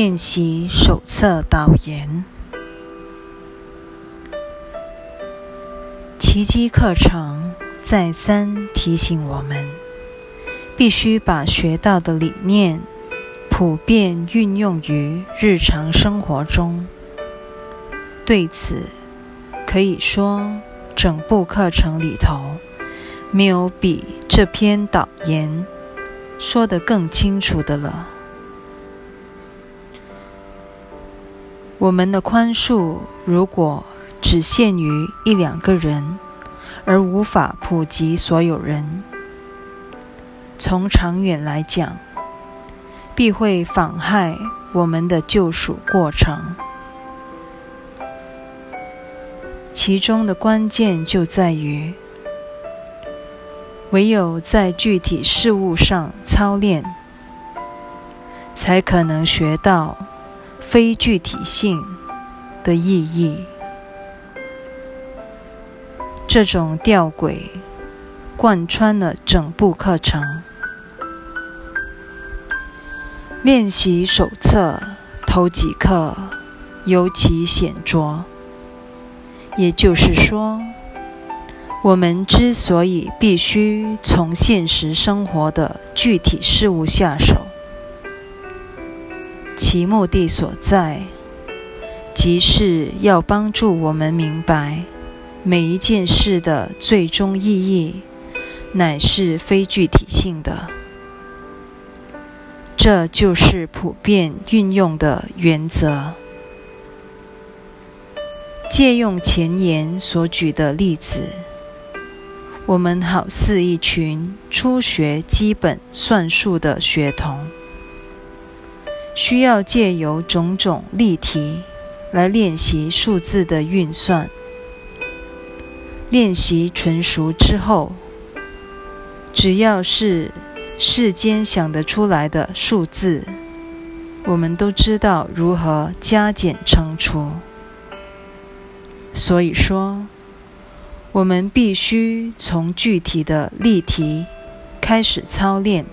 练习手册导言。奇迹课程再三提醒我们，必须把学到的理念普遍运用于日常生活中。对此，可以说，整部课程里头没有比这篇导言说得更清楚的了。我们的宽恕，如果只限于一两个人，而无法普及所有人，从长远来讲，必会妨害我们的救赎过程。其中的关键就在于，唯有在具体事物上操练，才可能学到。非具体性的意义，这种吊诡贯穿了整部课程。练习手册头几课尤其显著，也就是说，我们之所以必须从现实生活的具体事物下手。其目的所在，即是要帮助我们明白每一件事的最终意义，乃是非具体性的。这就是普遍运用的原则。借用前言所举的例子，我们好似一群初学基本算术的学童。需要借由种种例题来练习数字的运算。练习纯熟之后，只要是世间想得出来的数字，我们都知道如何加减乘除。所以说，我们必须从具体的例题开始操练。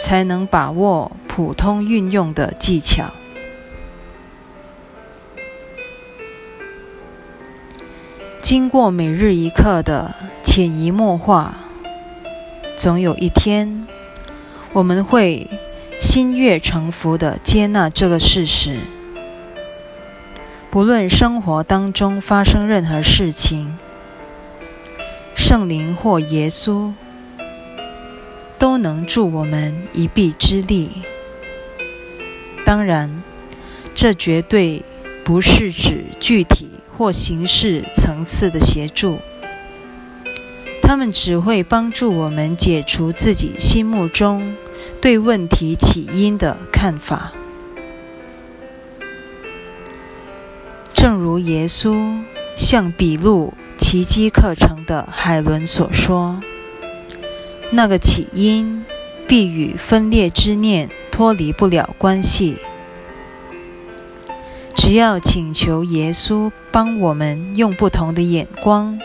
才能把握普通运用的技巧。经过每日一课的潜移默化，总有一天，我们会心悦诚服的接纳这个事实：不论生活当中发生任何事情，圣灵或耶稣。都能助我们一臂之力。当然，这绝对不是指具体或形式层次的协助，他们只会帮助我们解除自己心目中对问题起因的看法。正如耶稣向笔录奇迹课程的海伦所说。那个起因必与分裂之念脱离不了关系。只要请求耶稣帮我们用不同的眼光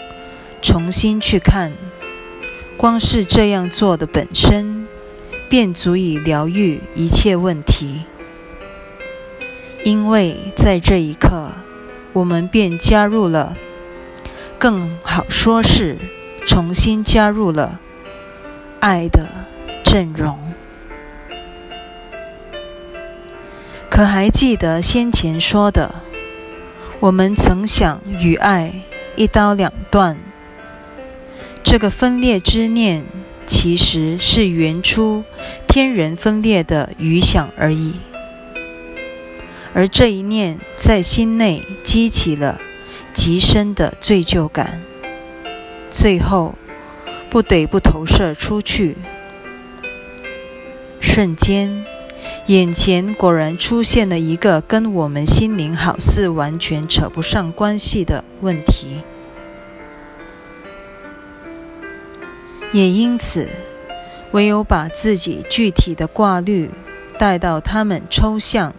重新去看，光是这样做的本身，便足以疗愈一切问题。因为在这一刻，我们便加入了，更好说是重新加入了。爱的阵容，可还记得先前说的？我们曾想与爱一刀两断。这个分裂之念，其实是原初天人分裂的余想而已。而这一念在心内激起了极深的罪疚感，最后。不得不投射出去。瞬间，眼前果然出现了一个跟我们心灵好似完全扯不上关系的问题。也因此，唯有把自己具体的挂虑带到他们抽象，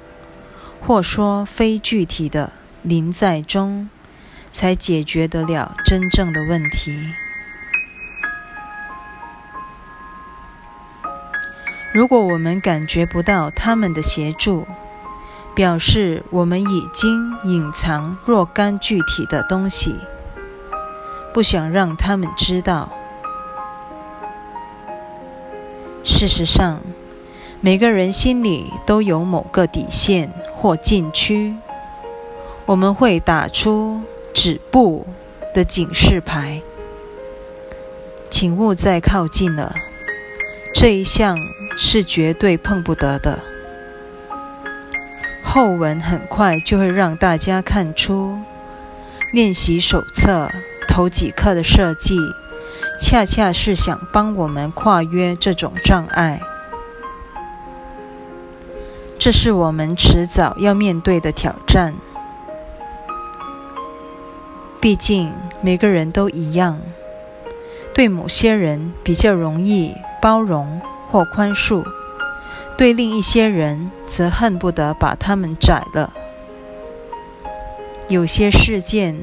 或说非具体的临在中，才解决得了真正的问题。如果我们感觉不到他们的协助，表示我们已经隐藏若干具体的东西，不想让他们知道。事实上，每个人心里都有某个底线或禁区，我们会打出止步的警示牌，请勿再靠近了。这一项是绝对碰不得的。后文很快就会让大家看出，练习手册头几课的设计，恰恰是想帮我们跨越这种障碍。这是我们迟早要面对的挑战。毕竟每个人都一样，对某些人比较容易包容或宽恕。对另一些人，则恨不得把他们宰了。有些事件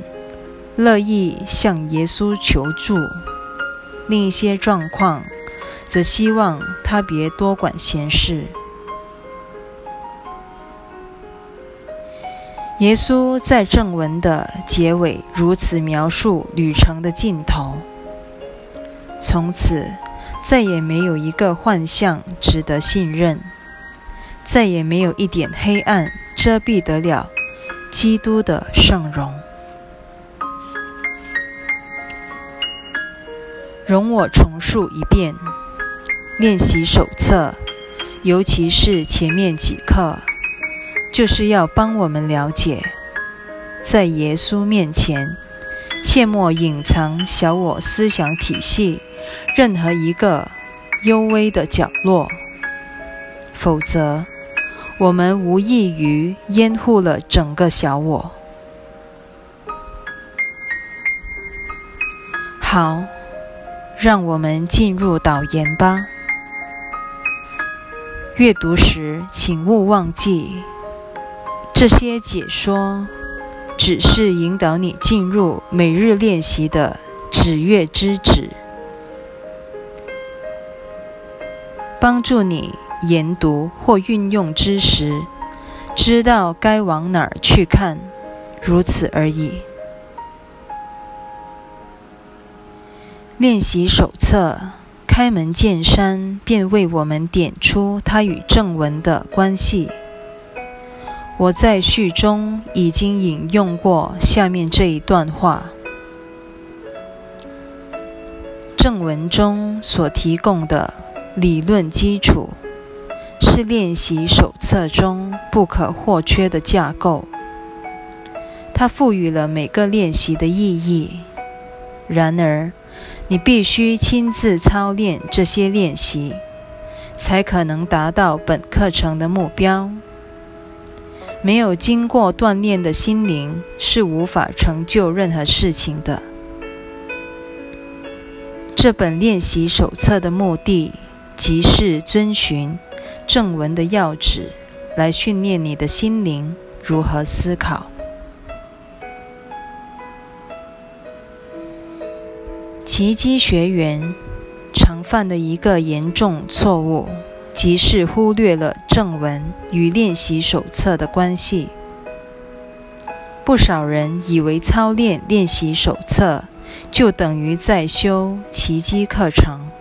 乐意向耶稣求助，另一些状况则希望他别多管闲事。耶稣在正文的结尾如此描述旅程的尽头：从此。再也没有一个幻象值得信任，再也没有一点黑暗遮蔽得了基督的圣容。容我重述一遍练习手册，尤其是前面几课，就是要帮我们了解，在耶稣面前，切莫隐藏小我思想体系。任何一个幽微的角落，否则我们无异于掩护了整个小我。好，让我们进入导言吧。阅读时，请勿忘记，这些解说只是引导你进入每日练习的指月之指。帮助你研读或运用知识，知道该往哪儿去看，如此而已。练习手册开门见山，便为我们点出它与正文的关系。我在序中已经引用过下面这一段话：正文中所提供的。理论基础是练习手册中不可或缺的架构，它赋予了每个练习的意义。然而，你必须亲自操练这些练习，才可能达到本课程的目标。没有经过锻炼的心灵是无法成就任何事情的。这本练习手册的目的。即是遵循正文的要旨，来训练你的心灵如何思考。奇迹学员常犯的一个严重错误，即是忽略了正文与练习手册的关系。不少人以为操练练习手册就等于在修奇迹课程。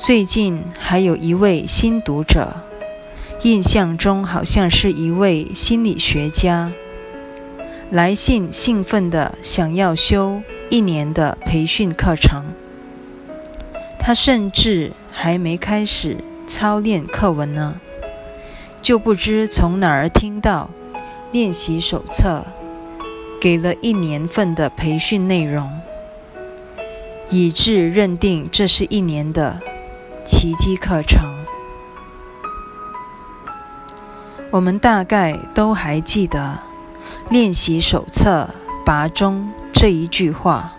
最近还有一位新读者，印象中好像是一位心理学家，来信兴奋地想要修一年的培训课程。他甚至还没开始操练课文呢，就不知从哪儿听到练习手册给了一年份的培训内容，以致认定这是一年的。奇迹课程，我们大概都还记得练习手册拔中这一句话。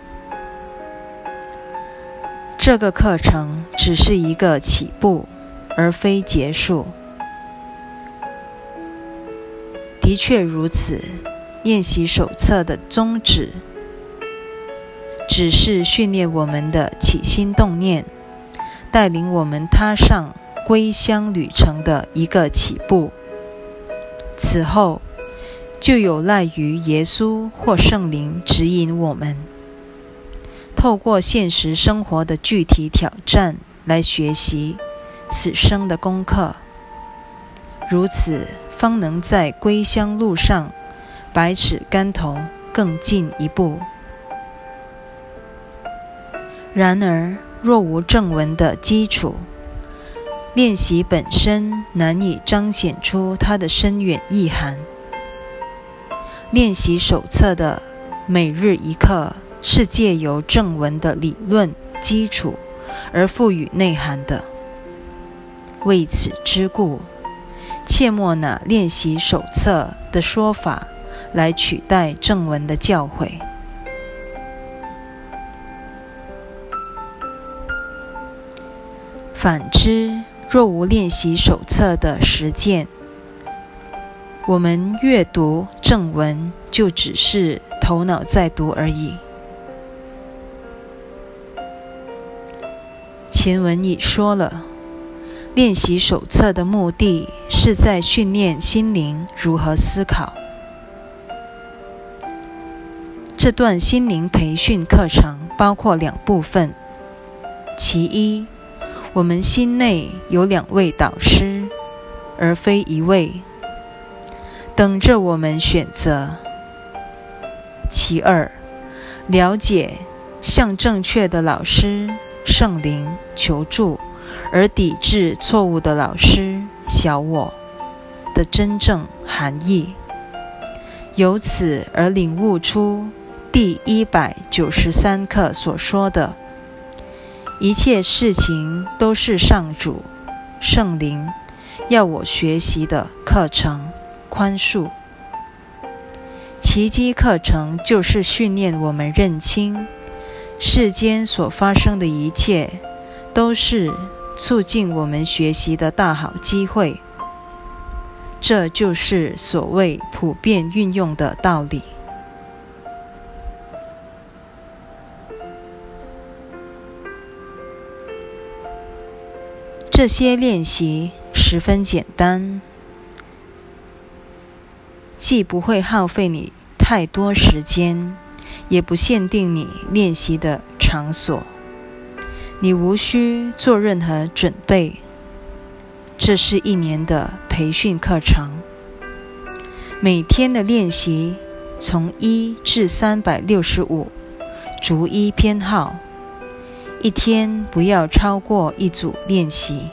这个课程只是一个起步，而非结束。的确如此，练习手册的宗旨只是训练我们的起心动念。带领我们踏上归乡旅程的一个起步。此后，就有赖于耶稣或圣灵指引我们，透过现实生活的具体挑战来学习此生的功课。如此，方能在归乡路上百尺竿头更进一步。然而，若无正文的基础，练习本身难以彰显出它的深远意涵。练习手册的每日一课是借由正文的理论基础而赋予内涵的。为此之故，切莫拿练习手册的说法来取代正文的教诲。反之，若无练习手册的实践，我们阅读正文就只是头脑在读而已。前文已说了，练习手册的目的是在训练心灵如何思考。这段心灵培训课程包括两部分，其一。我们心内有两位导师，而非一位，等着我们选择。其二，了解向正确的老师圣灵求助，而抵制错误的老师小我的真正含义，由此而领悟出第一百九十三课所说的。一切事情都是上主、圣灵要我学习的课程。宽恕奇迹课程就是训练我们认清世间所发生的一切都是促进我们学习的大好机会。这就是所谓普遍运用的道理。这些练习十分简单，既不会耗费你太多时间，也不限定你练习的场所。你无需做任何准备。这是一年的培训课程，每天的练习从一至三百六十五，逐一编号。一天不要超过一组练习。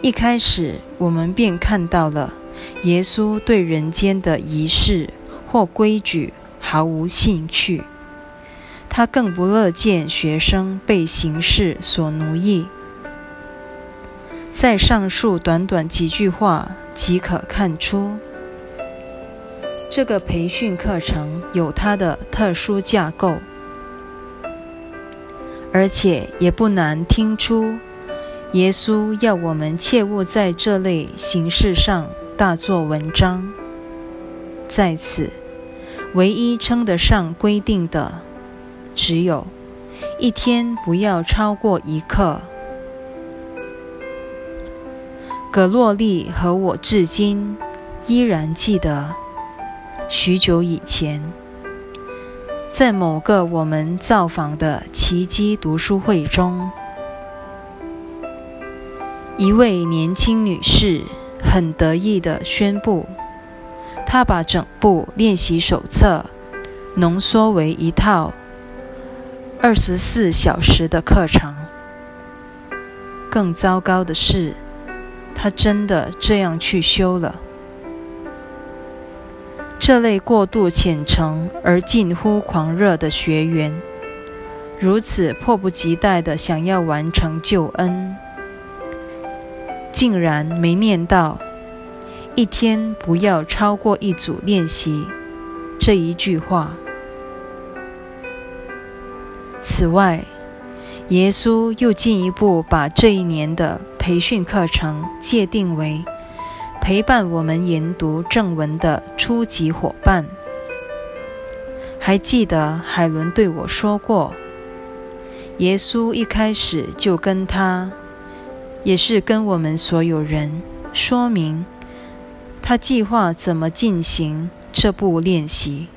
一开始，我们便看到了耶稣对人间的仪式或规矩毫无兴趣，他更不乐见学生被形式所奴役。在上述短短几句话即可看出。这个培训课程有它的特殊架构，而且也不难听出，耶稣要我们切勿在这类形式上大做文章。在此，唯一称得上规定的，只有一天不要超过一课。葛洛丽和我至今依然记得。许久以前，在某个我们造访的奇迹读书会中，一位年轻女士很得意地宣布，她把整部练习手册浓缩为一套二十四小时的课程。更糟糕的是，她真的这样去修了。这类过度虔诚而近乎狂热的学员，如此迫不及待地想要完成救恩，竟然没念到“一天不要超过一组练习”这一句话。此外，耶稣又进一步把这一年的培训课程界定为。陪伴我们研读正文的初级伙伴，还记得海伦对我说过：“耶稣一开始就跟他，也是跟我们所有人说明，他计划怎么进行这部练习。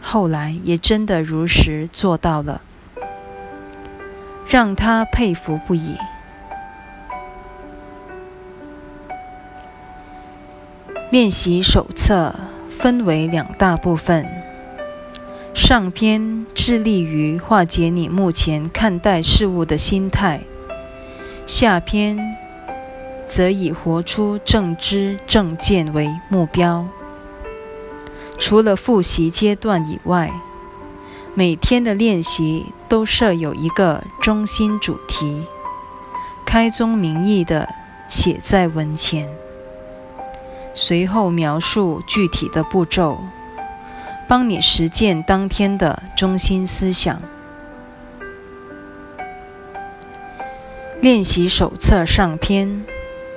后来也真的如实做到了，让他佩服不已。练习手册分为两大部分，上篇致力于化解你目前看待事物的心态，下篇则以活出正知正见为目标。除了复习阶段以外，每天的练习都设有一个中心主题，开宗明义的写在文前，随后描述具体的步骤，帮你实践当天的中心思想。练习手册上篇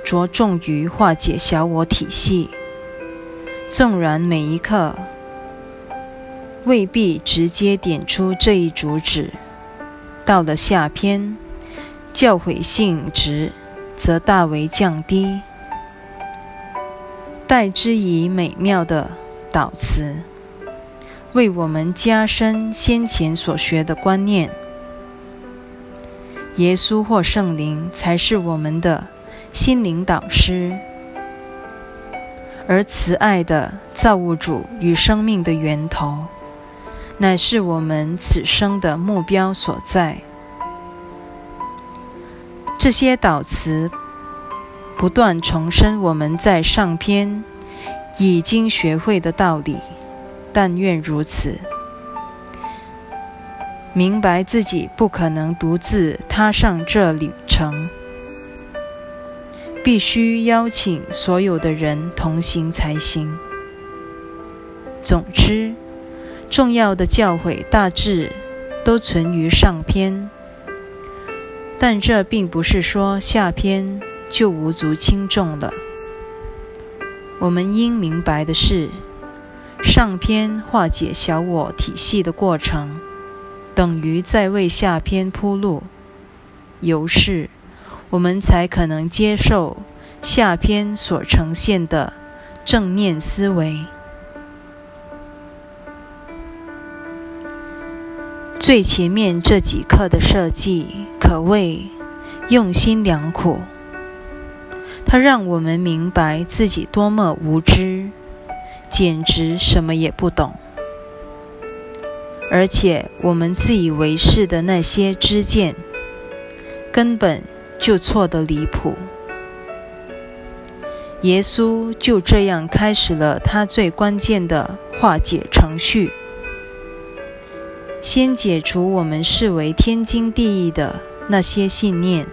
着重于化解小我体系。纵然每一刻未必直接点出这一主旨，到了下篇，教诲性质则大为降低，代之以美妙的导词，为我们加深先前所学的观念。耶稣或圣灵才是我们的心灵导师。而慈爱的造物主与生命的源头，乃是我们此生的目标所在。这些导词不断重申我们在上篇已经学会的道理，但愿如此，明白自己不可能独自踏上这旅程。必须邀请所有的人同行才行。总之，重要的教诲大致都存于上篇，但这并不是说下篇就无足轻重了。我们应明白的是，上篇化解小我体系的过程，等于在为下篇铺路，由是。我们才可能接受下篇所呈现的正念思维。最前面这几课的设计可谓用心良苦，它让我们明白自己多么无知，简直什么也不懂，而且我们自以为是的那些知见，根本。就错得离谱。耶稣就这样开始了他最关键的化解程序，先解除我们视为天经地义的那些信念。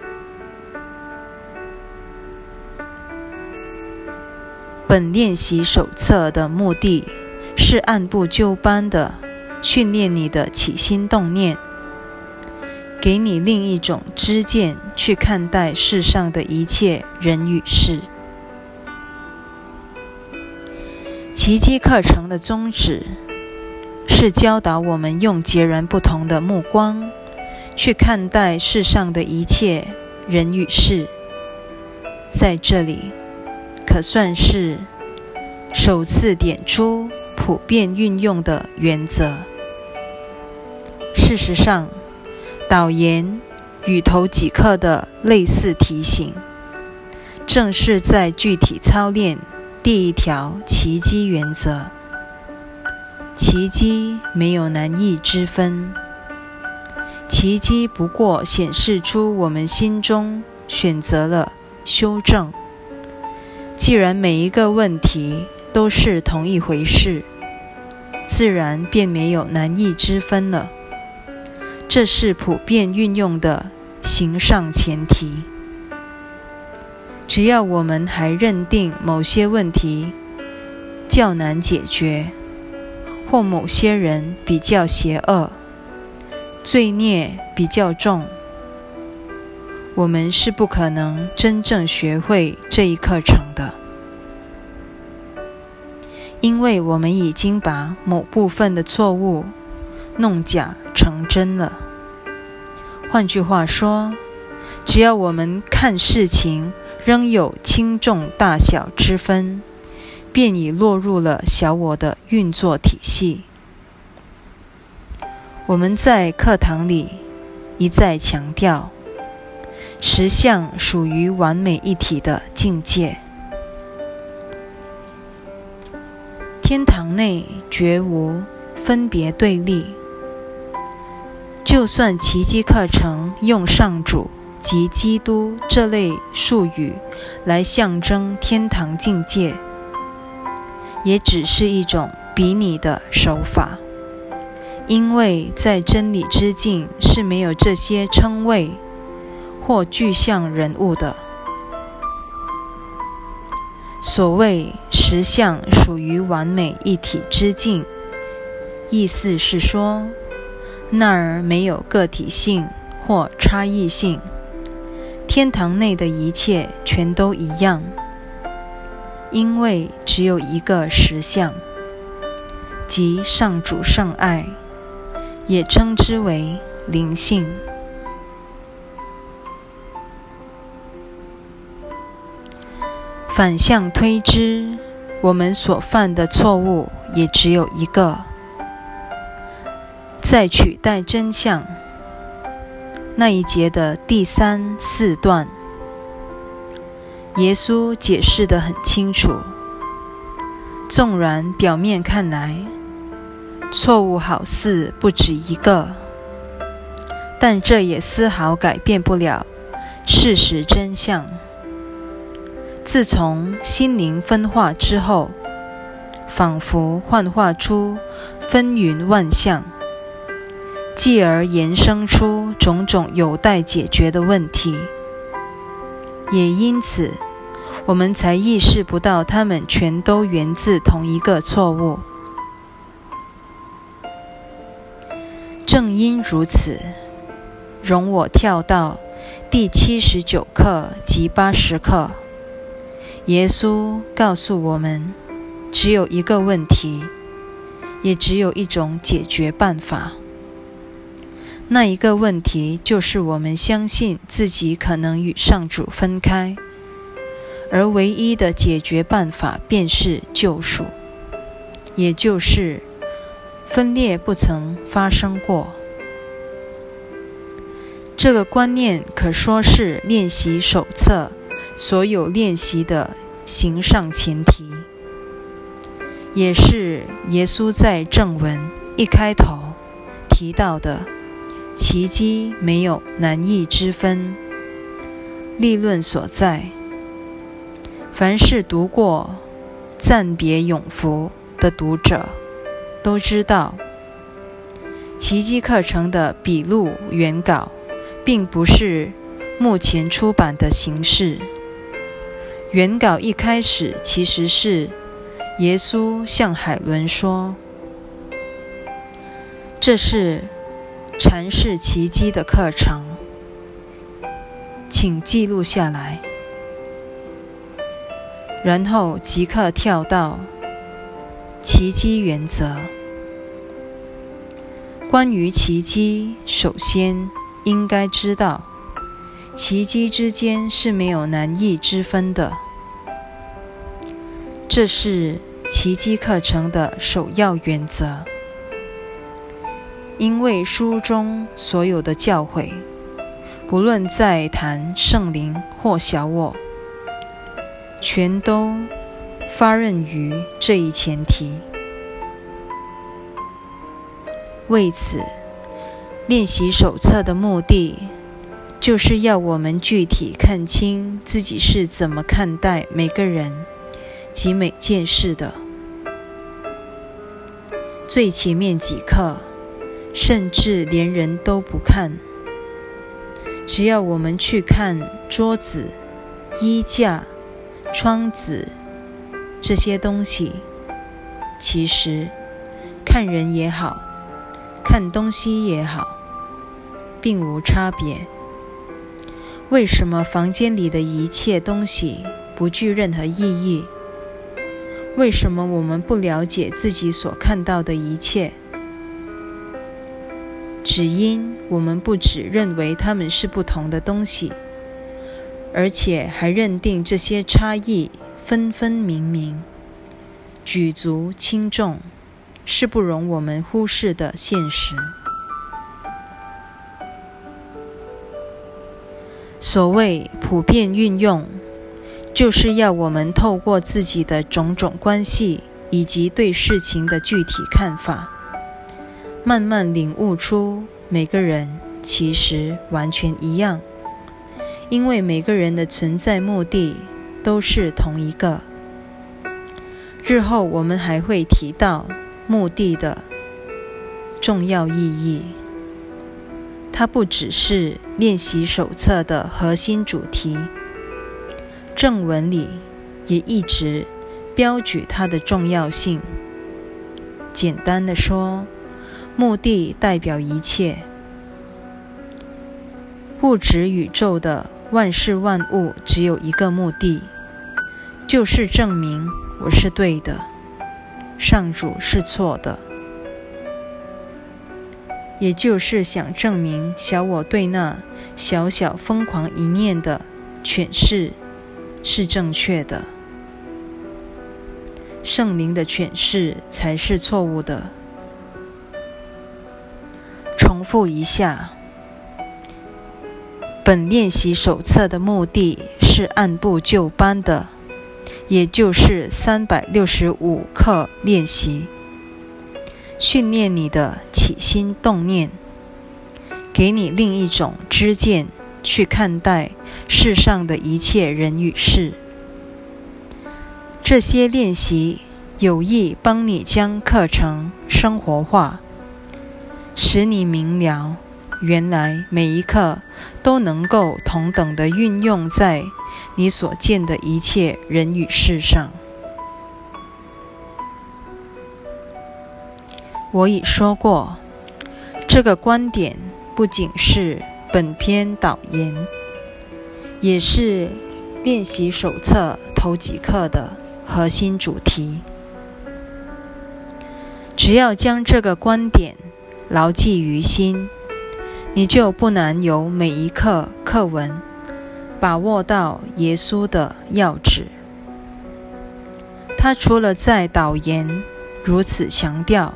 本练习手册的目的是按部就班的训练你的起心动念。给你另一种知见去看待世上的一切人与事。奇迹课程的宗旨是教导我们用截然不同的目光去看待世上的一切人与事。在这里，可算是首次点出普遍运用的原则。事实上，导言与头几课的类似提醒，正是在具体操练第一条奇迹原则。奇迹没有难易之分，奇迹不过显示出我们心中选择了修正。既然每一个问题都是同一回事，自然便没有难易之分了。这是普遍运用的形上前提。只要我们还认定某些问题较难解决，或某些人比较邪恶、罪孽比较重，我们是不可能真正学会这一课程的，因为我们已经把某部分的错误弄假。成真了，换句话说，只要我们看事情仍有轻重大小之分，便已落入了小我的运作体系。我们在课堂里一再强调，实相属于完美一体的境界。天堂内绝无分别对立。就算奇迹课程用上主及基督这类术语来象征天堂境界，也只是一种比拟的手法，因为在真理之境是没有这些称谓或具象人物的。所谓实相属于完美一体之境，意思是说，那儿没有个体性或差异性，天堂内的一切全都一样，因为只有一个实相，即上主圣爱，也称之为灵性。反向推之，我们所犯的错误也只有一个。在取代真相那一节的第三四段，耶稣解释得很清楚。纵然表面看来错误好似不止一个，但这也丝毫改变不了事实真相。自从心灵分化之后，仿佛幻化出纷纭万象，继而延伸出种种有待解决的问题。也因此，我们才意识不到它们全都源自同一个错误。正因如此，容我跳到第七十九课及八十课。耶稣告诉我们，只有一个问题，也只有一种解决办法。那一个问题就是我们相信自己可能与上主分开，而唯一的解决办法便是救赎，也就是分裂不曾发生过。这个观念可说是练习手册。所有练习的形上前提，也是耶稣在正文一开头提到的奇迹没有难易之分。立论所在，凡是读过《暂别永福》的读者都知道，奇迹课程的笔录原稿并不是目前出版的形式。原稿一开始其实是耶稣向海伦说：“这是阐释奇迹的课程，请记录下来。”然后即刻跳到奇迹原则。关于奇迹，首先应该知道。奇迹之间是没有难易之分的，这是奇迹课程的首要原则。因为书中所有的教诲，不论在谈圣灵或小我，全都发轫于这一前提。为此，练习手册的目的。就是要我们具体看清自己是怎么看待每个人及每件事的。最前面几课，甚至连人都不看，只要我们去看桌子、衣架、窗子这些东西，其实看人也好看东西也好，并无差别。为什么房间里的一切东西不具任何意义？为什么我们不了解自己所看到的一切？只因我们不只认为它们是不同的东西，而且还认定这些差异分分明明、举足轻重，是不容我们忽视的现实。所谓普遍运用，就是要我们透过自己的种种关系以及对事情的具体看法，慢慢领悟出每个人其实完全一样，因为每个人的存在目的都是同一个。日后我们还会提到目的的重要意义。它不只是练习手册的核心主题，正文里也一直标举它的重要性。简单的说，目的代表一切，物质宇宙的万事万物只有一个目的，就是证明我是对的，上主是错的。也就是想证明小我对那小小疯狂一念的诠释是正确的，圣灵的诠释才是错误的。重复一下，本练习手册的目的是按部就班的，也就是三百六十五课练习。训练你的起心动念，给你另一种知见去看待世上的一切人与事。这些练习有意帮你将课程生活化，使你明了，原来每一刻都能够同等的运用在你所见的一切人与事上。我已说过，这个观点不仅是本篇导言，也是练习手册头几课的核心主题。只要将这个观点牢记于心，你就不难由每一课课文把握到耶稣的要旨。他除了在导言如此强调。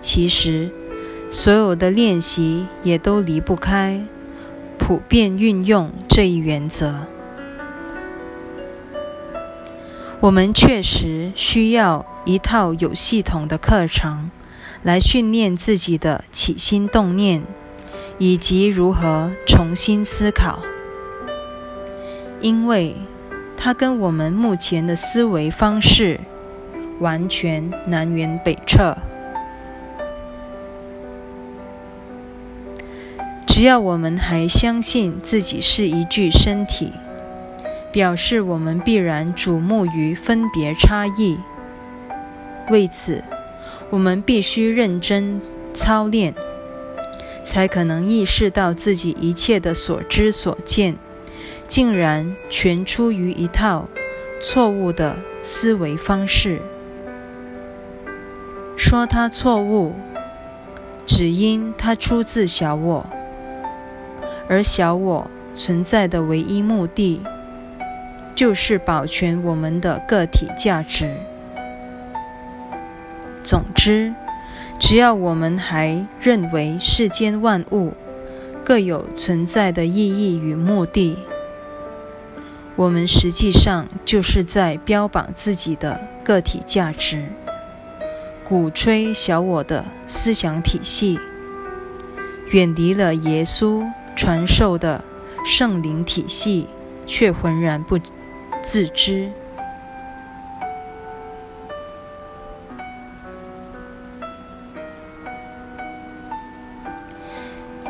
其实，所有的练习也都离不开普遍运用这一原则。我们确实需要一套有系统的课程，来训练自己的起心动念，以及如何重新思考，因为它跟我们目前的思维方式完全南辕北辙。只要我们还相信自己是一具身体，表示我们必然瞩目于分别差异。为此，我们必须认真操练，才可能意识到自己一切的所知所见，竟然全出于一套错误的思维方式。说它错误，只因它出自小我。而小我存在的唯一目的，就是保全我们的个体价值。总之，只要我们还认为世间万物各有存在的意义与目的，我们实际上就是在标榜自己的个体价值，鼓吹小我的思想体系，远离了耶稣。传授的圣灵体系，却浑然不自知。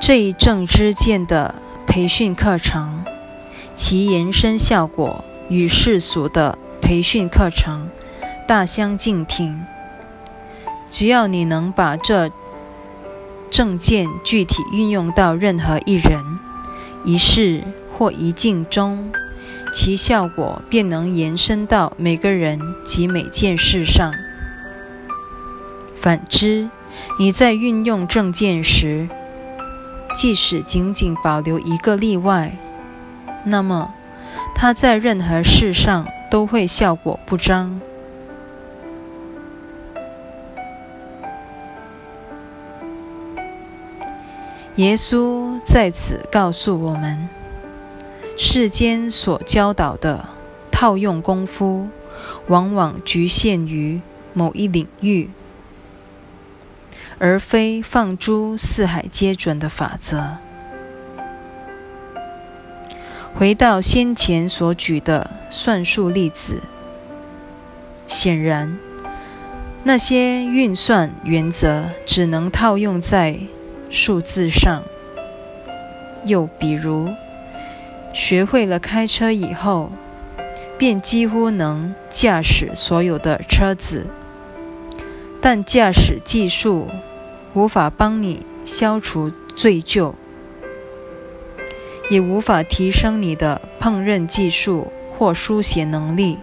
这一正知见的培训课程，其延伸效果与世俗的培训课程大相径庭。只要你能把这。证件具体运用到任何一人、一事或一境中，其效果便能延伸到每个人及每件事上。反之，你在运用证件时，即使仅仅保留一个例外，那么它在任何事上都会效果不彰。耶稣在此告诉我们：世间所教导的套用功夫，往往局限于某一领域，而非放诸四海皆准的法则。回到先前所举的算术例子，显然那些运算原则只能套用在。数字上，又比如，学会了开车以后，便几乎能驾驶所有的车子，但驾驶技术无法帮你消除罪疚，也无法提升你的烹饪技术或书写能力。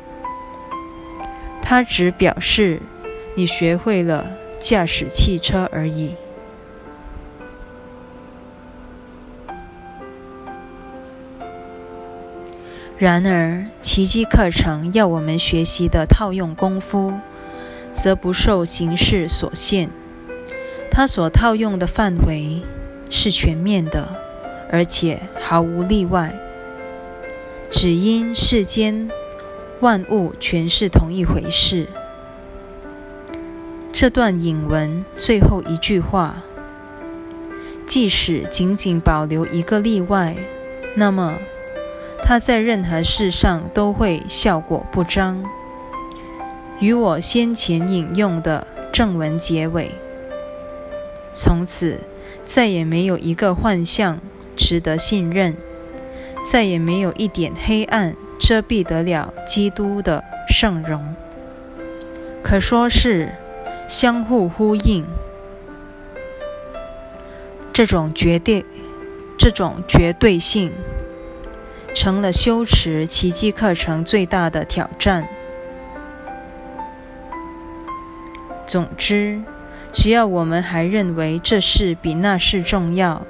它只表示你学会了驾驶汽车而已。然而，奇迹课程要我们学习的套用功夫，则不受形式所限。它所套用的范围是全面的，而且毫无例外。只因世间万物全是同一回事。这段引文最后一句话，即使仅仅保留一个例外，那么。它在任何事上都会效果不彰，与我先前引用的正文结尾。从此再也没有一个幻象值得信任，再也没有一点黑暗遮蔽得了基督的圣容，可说是相互呼应。这种绝对，这种绝对性。成了修持奇迹课程最大的挑战。总之，只要我们还认为这事比那事重要，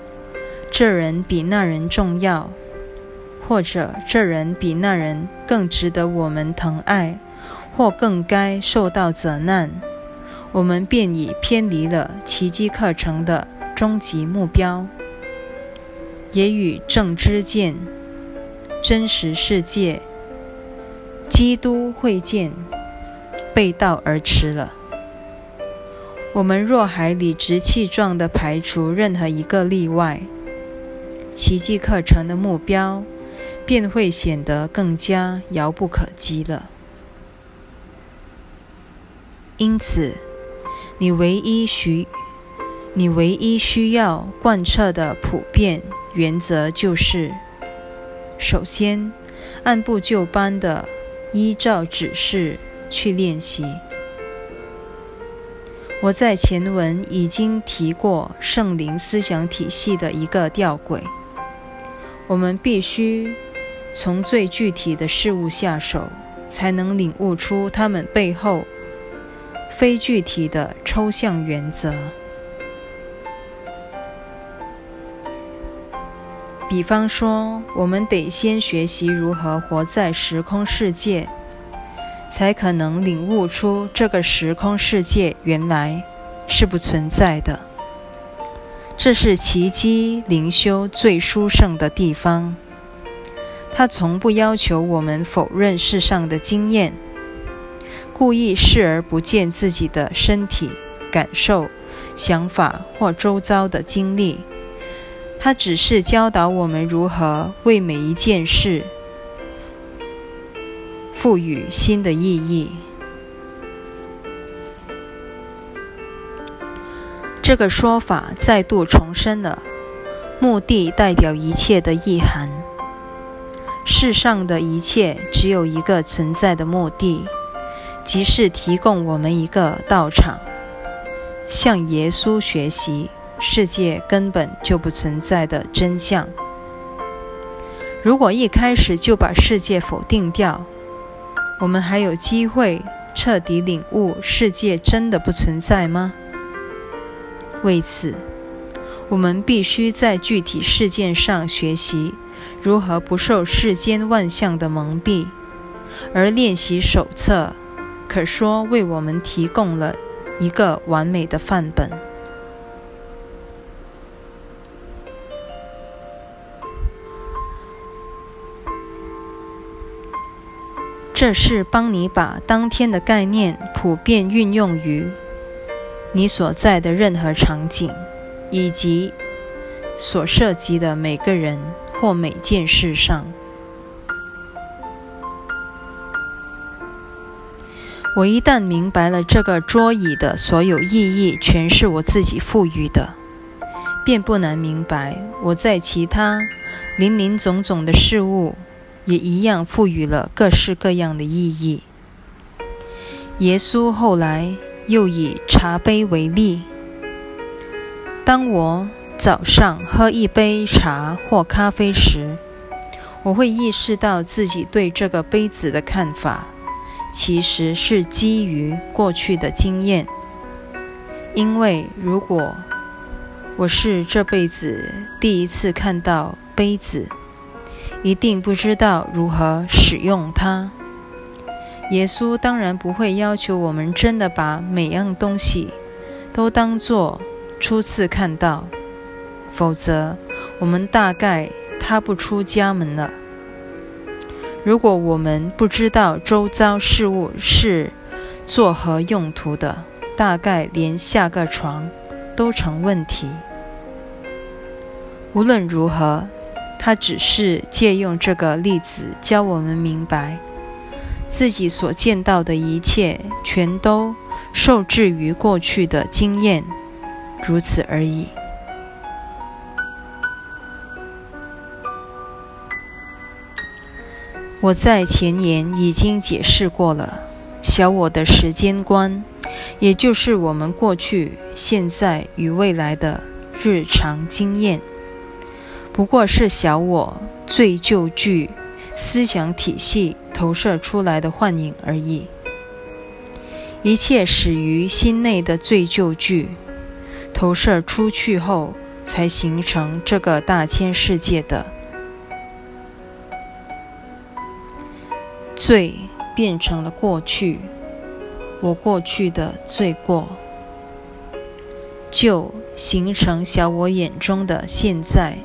这人比那人重要，或者这人比那人更值得我们疼爱，或更该受到责难，我们便已偏离了奇迹课程的终极目标，也与正知见。真实世界，基督会见，背道而驰了。我们若还理直气壮地排除任何一个例外，奇迹课程的目标便会显得更加遥不可及了。因此，你唯一需，你唯一需要贯彻的普遍原则就是。首先，按部就班的依照指示去练习。我在前文已经提过圣灵思想体系的一个吊诡：我们必须从最具体的事物下手，才能领悟出它们背后非具体的抽象原则。比方说，我们得先学习如何活在时空世界，才可能领悟出这个时空世界原来是不存在的。这是奇迹灵修最殊胜的地方。他从不要求我们否认世上的经验，故意视而不见自己的身体、感受、想法或周遭的经历。他只是教导我们如何为每一件事赋予新的意义。这个说法再度重申了目的代表一切的意涵。世上的一切只有一个存在的目的，即是提供我们一个道场，向耶稣学习。世界根本就不存在的真相。如果一开始就把世界否定掉，我们还有机会彻底领悟世界真的不存在吗？为此，我们必须在具体事件上学习如何不受世间万象的蒙蔽，而练习手册可说为我们提供了一个完美的范本。这是帮你把当天的概念普遍运用于你所在的任何场景，以及所涉及的每个人或每件事上。我一旦明白了这个桌椅的所有意义全是我自己赋予的，便不难明白我在其他林林总总的事物。也一样赋予了各式各样的意义。耶稣后来又以茶杯为例：当我早上喝一杯茶或咖啡时，我会意识到自己对这个杯子的看法，其实是基于过去的经验。因为如果我是这辈子第一次看到杯子，一定不知道如何使用它。耶稣当然不会要求我们真的把每样东西都当作初次看到，否则我们大概踏不出家门了。如果我们不知道周遭事物是作何用途的，大概连下个床都成问题。无论如何。他只是借用这个例子教我们明白，自己所见到的一切全都受制于过去的经验，如此而已。我在前言已经解释过了，小我的时间观，也就是我们过去、现在与未来的日常经验。不过是小我最旧具思想体系投射出来的幻影而已。一切始于心内的最旧具投射出去后，才形成这个大千世界的罪变成了过去，我过去的罪过，就形成小我眼中的现在。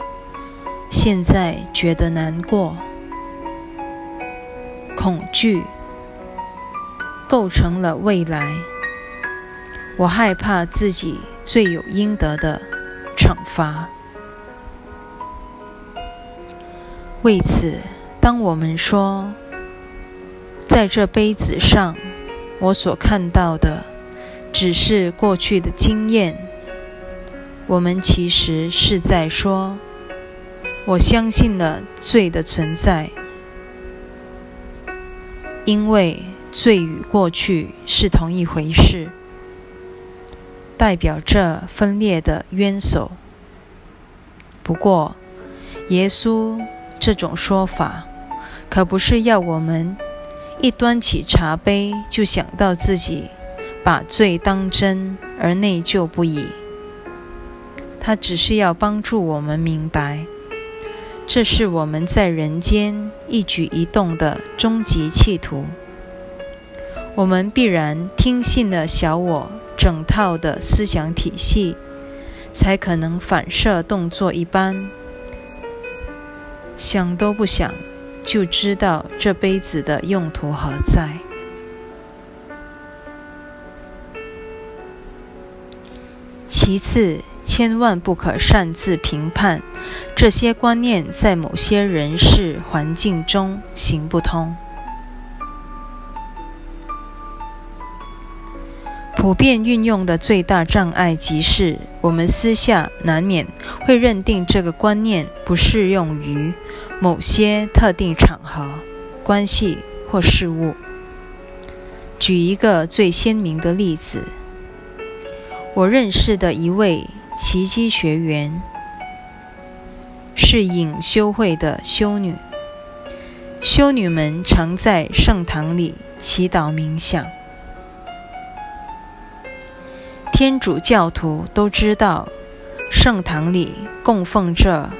现在觉得难过、恐惧，构成了未来。我害怕自己罪有应得的惩罚。为此，当我们说，在这杯子上，我所看到的只是过去的经验，我们其实是在说。我相信了罪的存在，因为罪与过去是同一回事，代表着分裂的冤首。不过，耶稣这种说法可不是要我们一端起茶杯就想到自己把罪当真而内疚不已。他只是要帮助我们明白。这是我们在人间一举一动的终极企图。我们必然听信了小我整套的思想体系，才可能反射动作一般，想都不想就知道这杯子的用途何在。其次。千万不可擅自评判这些观念在某些人事环境中行不通。普遍运用的最大障碍，即是我们私下难免会认定这个观念不适用于某些特定场合、关系或事物。举一个最鲜明的例子，我认识的一位。奇迹学员是隐修会的修女，修女们常在圣堂里祈祷冥想。天主教徒都知道，圣堂里供奉着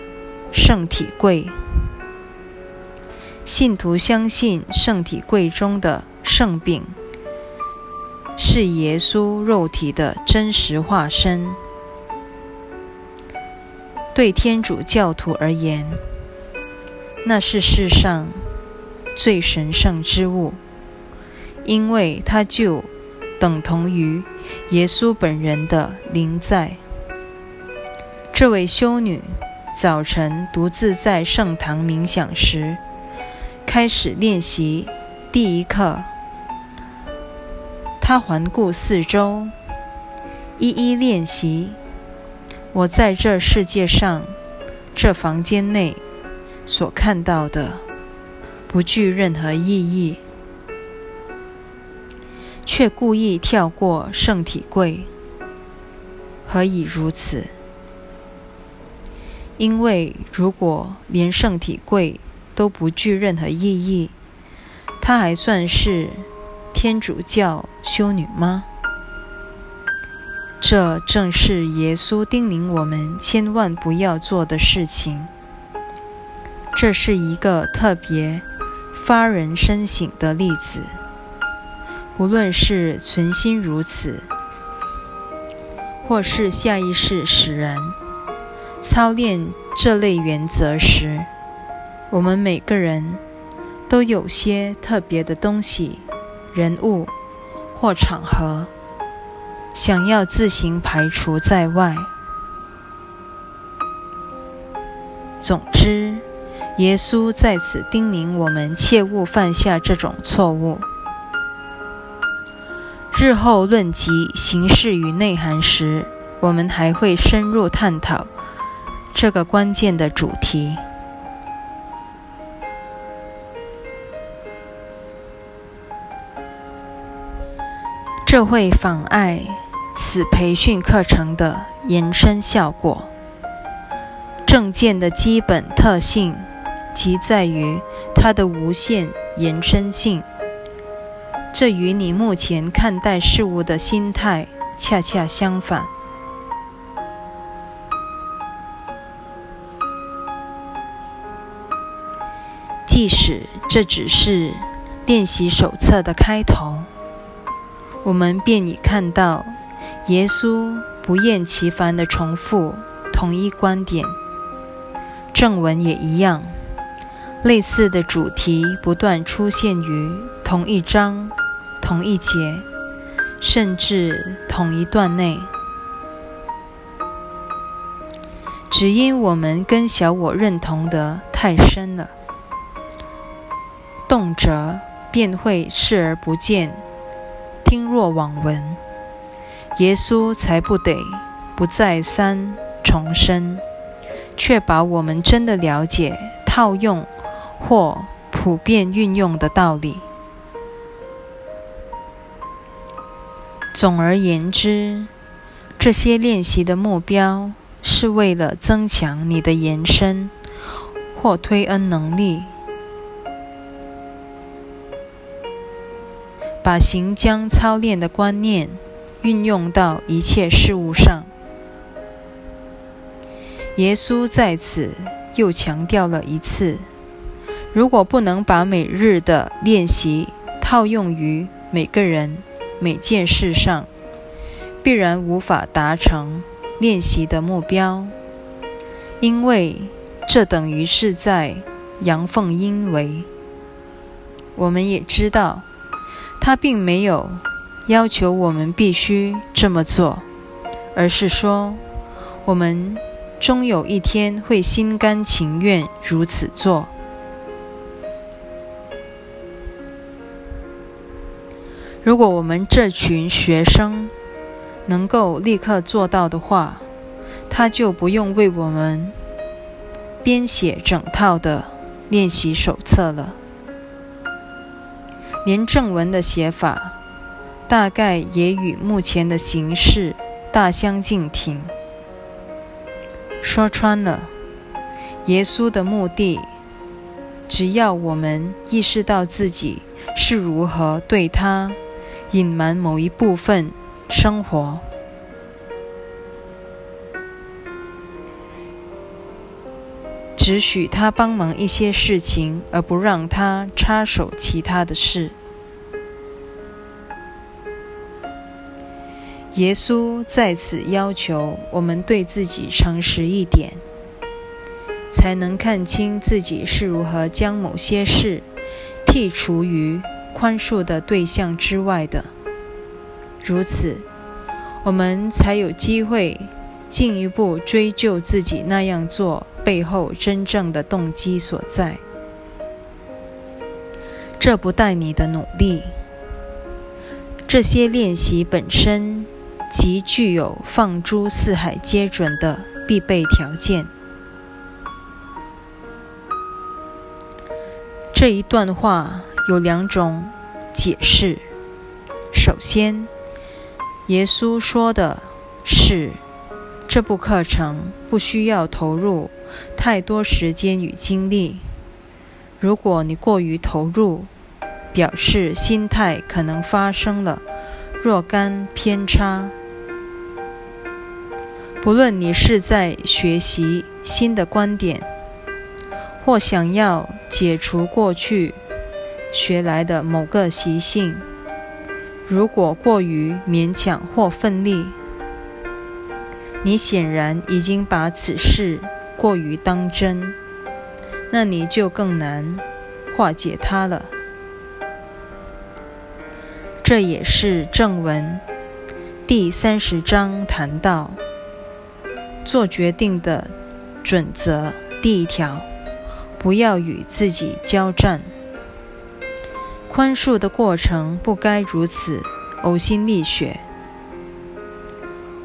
圣体柜。信徒相信圣体柜中的圣饼是耶稣肉体的真实化身。对天主教徒而言，那是世上最神圣之物，因为它就等同于耶稣本人的灵在。这位修女早晨独自在圣堂冥想时。开始练习第一课，他环顾四周，一一练习。我在这世界上，这房间内所看到的，不具任何意义，却故意跳过圣体柜。何以如此？因为如果连圣体柜，都不具任何意义，她还算是天主教修女吗？这正是耶稣叮咛我们千万不要做的事情。这是一个特别发人深省的例子。不论是存心如此，或是下意识使然操练这类原则时，我们每个人都有些特别的东西、人物或场合，想要自行排除在外。总之，耶稣在此叮咛我们切勿犯下这种错误。日后论及形式与内涵时，我们还会深入探讨这个关键的主题。这会妨碍此培训课程的延伸效果。证件的基本特性即在于它的无限延伸性，这与你目前看待事物的心态恰恰相反。即使这只是练习手册的开头。我们便已看到，耶稣不厌其烦地重复同一观点，正文也一样，类似的主题不断出现于同一章、同一节，甚至同一段内。只因我们跟小我认同得太深了，动辄便会视而不见。听若罔闻，耶稣才不得不再三重申，确保我们真的了解套用或普遍运用的道理。总而言之，这些练习的目标是为了增强你的延伸或推恩能力。把行将操练的观念运用到一切事物上。耶稣在此又强调了一次：如果不能把每日的练习套用于每个人、每件事上，必然无法达成练习的目标，因为这等于是在阳奉阴违。我们也知道。他并没有要求我们必须这么做，而是说，我们终有一天会心甘情愿如此做。如果我们这群学生能够立刻做到的话，他就不用为我们编写整套的练习手册了。连正文的写法，大概也与目前的形势大相径庭。说穿了，耶稣的目的，只要我们意识到自己是如何对他隐瞒某一部分生活，只许他帮忙一些事情，而不让他插手其他的事。耶稣在此要求我们对自己诚实一点，才能看清自己是如何将某些事剔除于宽恕的对象之外的。如此，我们才有机会进一步追究自己那样做背后真正的动机所在。这不带你的努力，这些练习本身。即具有放诸四海皆准的必备条件。这一段话有两种解释。首先，耶稣说的是，这部课程不需要投入太多时间与精力。如果你过于投入，表示心态可能发生了若干偏差。不论你是在学习新的观点，或想要解除过去学来的某个习性，如果过于勉强或奋力，你显然已经把此事过于当真，那你就更难化解它了。这也是正文第三十章谈到。做决定的准则第一条：不要与自己交战。宽恕的过程不该如此呕心沥血。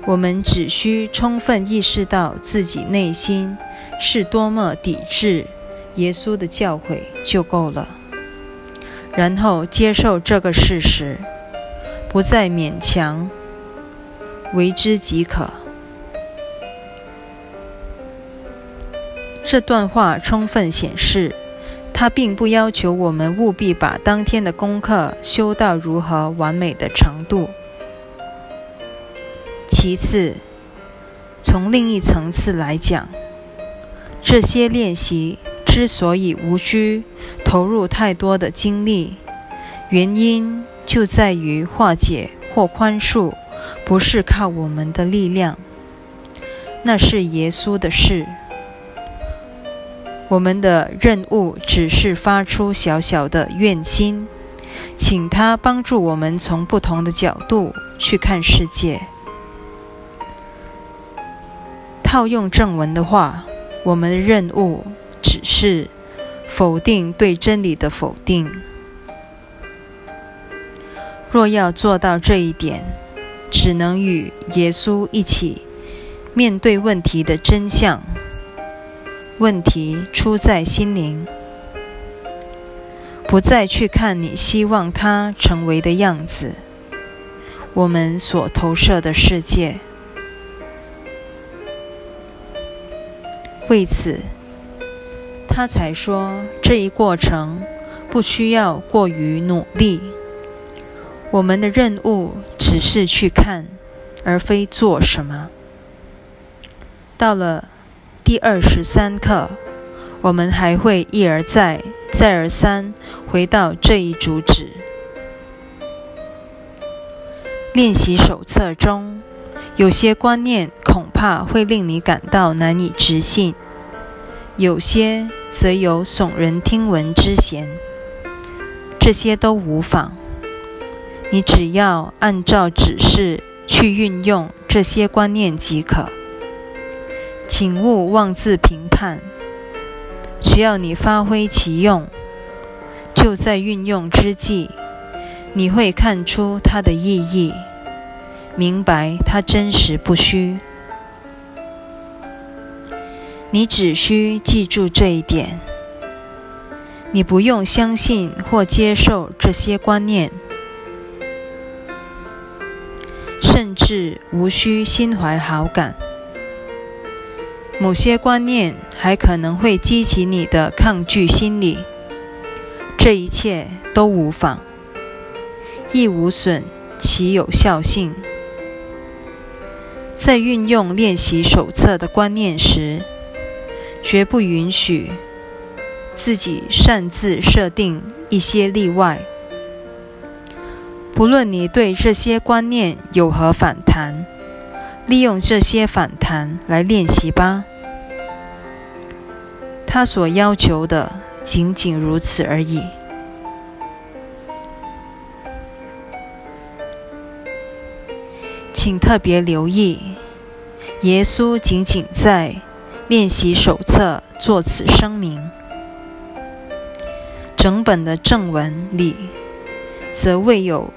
我们只需充分意识到自己内心是多么抵制耶稣的教诲就够了，然后接受这个事实，不再勉强为之即可。这段话充分显示，他并不要求我们务必把当天的功课修到如何完美的程度。其次，从另一层次来讲，这些练习之所以无需投入太多的精力，原因就在于化解或宽恕不是靠我们的力量，那是耶稣的事。我们的任务只是发出小小的愿心，请他帮助我们从不同的角度去看世界。套用正文的话，我们的任务只是否定对真理的否定。若要做到这一点，只能与耶稣一起面对问题的真相。问题出在心灵，不再去看你希望它成为的样子。我们所投射的世界，为此，他才说这一过程不需要过于努力。我们的任务只是去看，而非做什么。到了。第二十三课，我们还会一而再、再而三回到这一主旨。练习手册中有些观念恐怕会令你感到难以置信，有些则有耸人听闻之嫌。这些都无妨，你只要按照指示去运用这些观念即可。请勿妄自评判，只要你发挥其用，就在运用之际，你会看出它的意义，明白它真实不虚。你只需记住这一点：你不用相信或接受这些观念，甚至无需心怀好感。某些观念还可能会激起你的抗拒心理，这一切都无妨，亦无损其有效性。在运用练习手册的观念时，绝不允许自己擅自设定一些例外。不论你对这些观念有何反弹，利用这些反弹来练习吧。他所要求的仅仅如此而已。请特别留意，耶稣仅仅在练习手册作此声明，整本的正文里则未有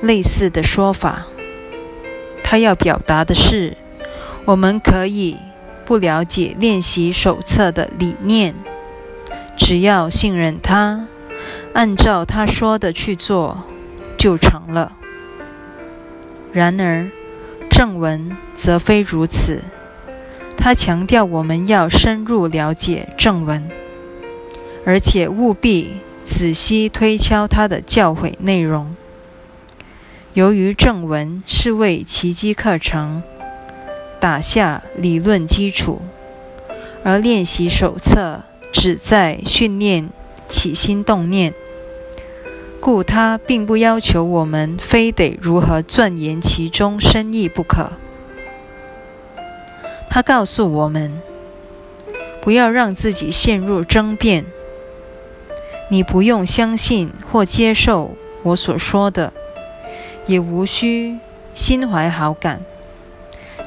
类似的说法。他要表达的是，我们可以不了解练习手册的理念，只要信任他，按照他说的去做，就成了。然而，正文则非如此。他强调我们要深入了解正文，而且务必仔细推敲他的教诲内容。由于正文是为奇迹课程打下理论基础，而练习手册旨在训练起心动念。故他并不要求我们非得如何钻研其中深意不可。他告诉我们，不要让自己陷入争辩。你不用相信或接受我所说的，也无需心怀好感，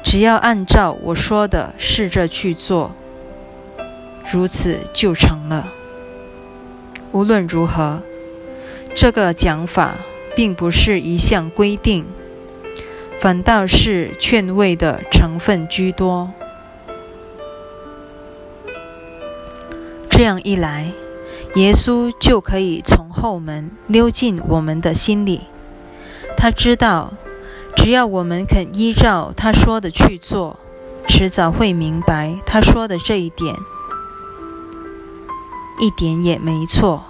只要按照我说的试着去做，如此就成了。无论如何。这个讲法并不是一项规定，反倒是劝慰的成分居多。这样一来，耶稣就可以从后门溜进我们的心里。他知道，只要我们肯依照他说的去做，迟早会明白他说的这一点，一点也没错。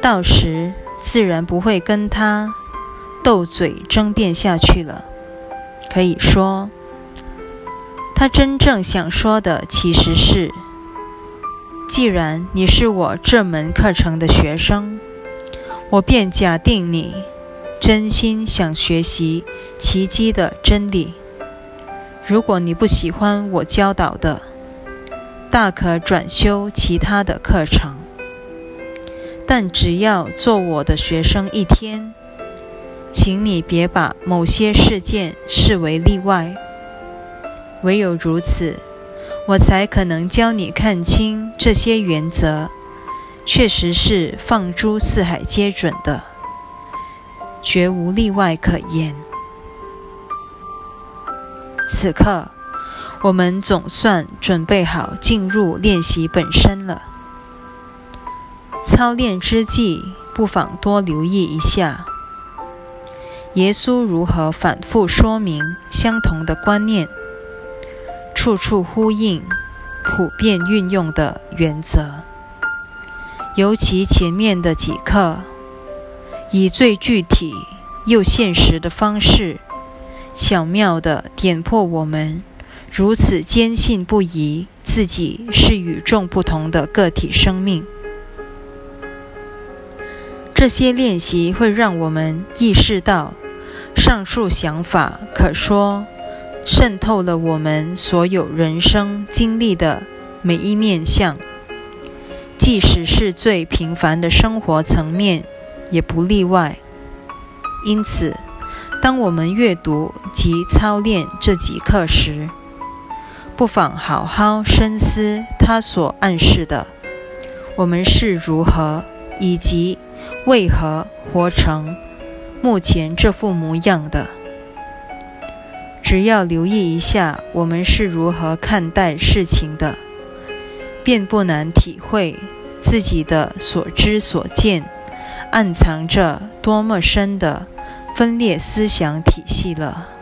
到时自然不会跟他斗嘴争辩下去了。可以说，他真正想说的其实是：既然你是我这门课程的学生，我便假定你真心想学习奇迹的真理。如果你不喜欢我教导的，大可转修其他的课程。但只要做我的学生一天，请你别把某些事件视为例外。唯有如此，我才可能教你看清这些原则，确实是放诸四海皆准的，绝无例外可言。此刻，我们总算准备好进入练习本身了。操练之际，不妨多留意一下，耶稣如何反复说明相同的观念，处处呼应普遍运用的原则。尤其前面的几课，以最具体又现实的方式，巧妙地点破我们如此坚信不疑自己是与众不同的个体生命。这些练习会让我们意识到，上述想法可说渗透了我们所有人生经历的每一面相，即使是最平凡的生活层面也不例外。因此，当我们阅读及操练这几课时，不妨好好深思它所暗示的：我们是如何以及。为何活成目前这副模样的？只要留意一下我们是如何看待事情的，便不难体会自己的所知所见暗藏着多么深的分裂思想体系了。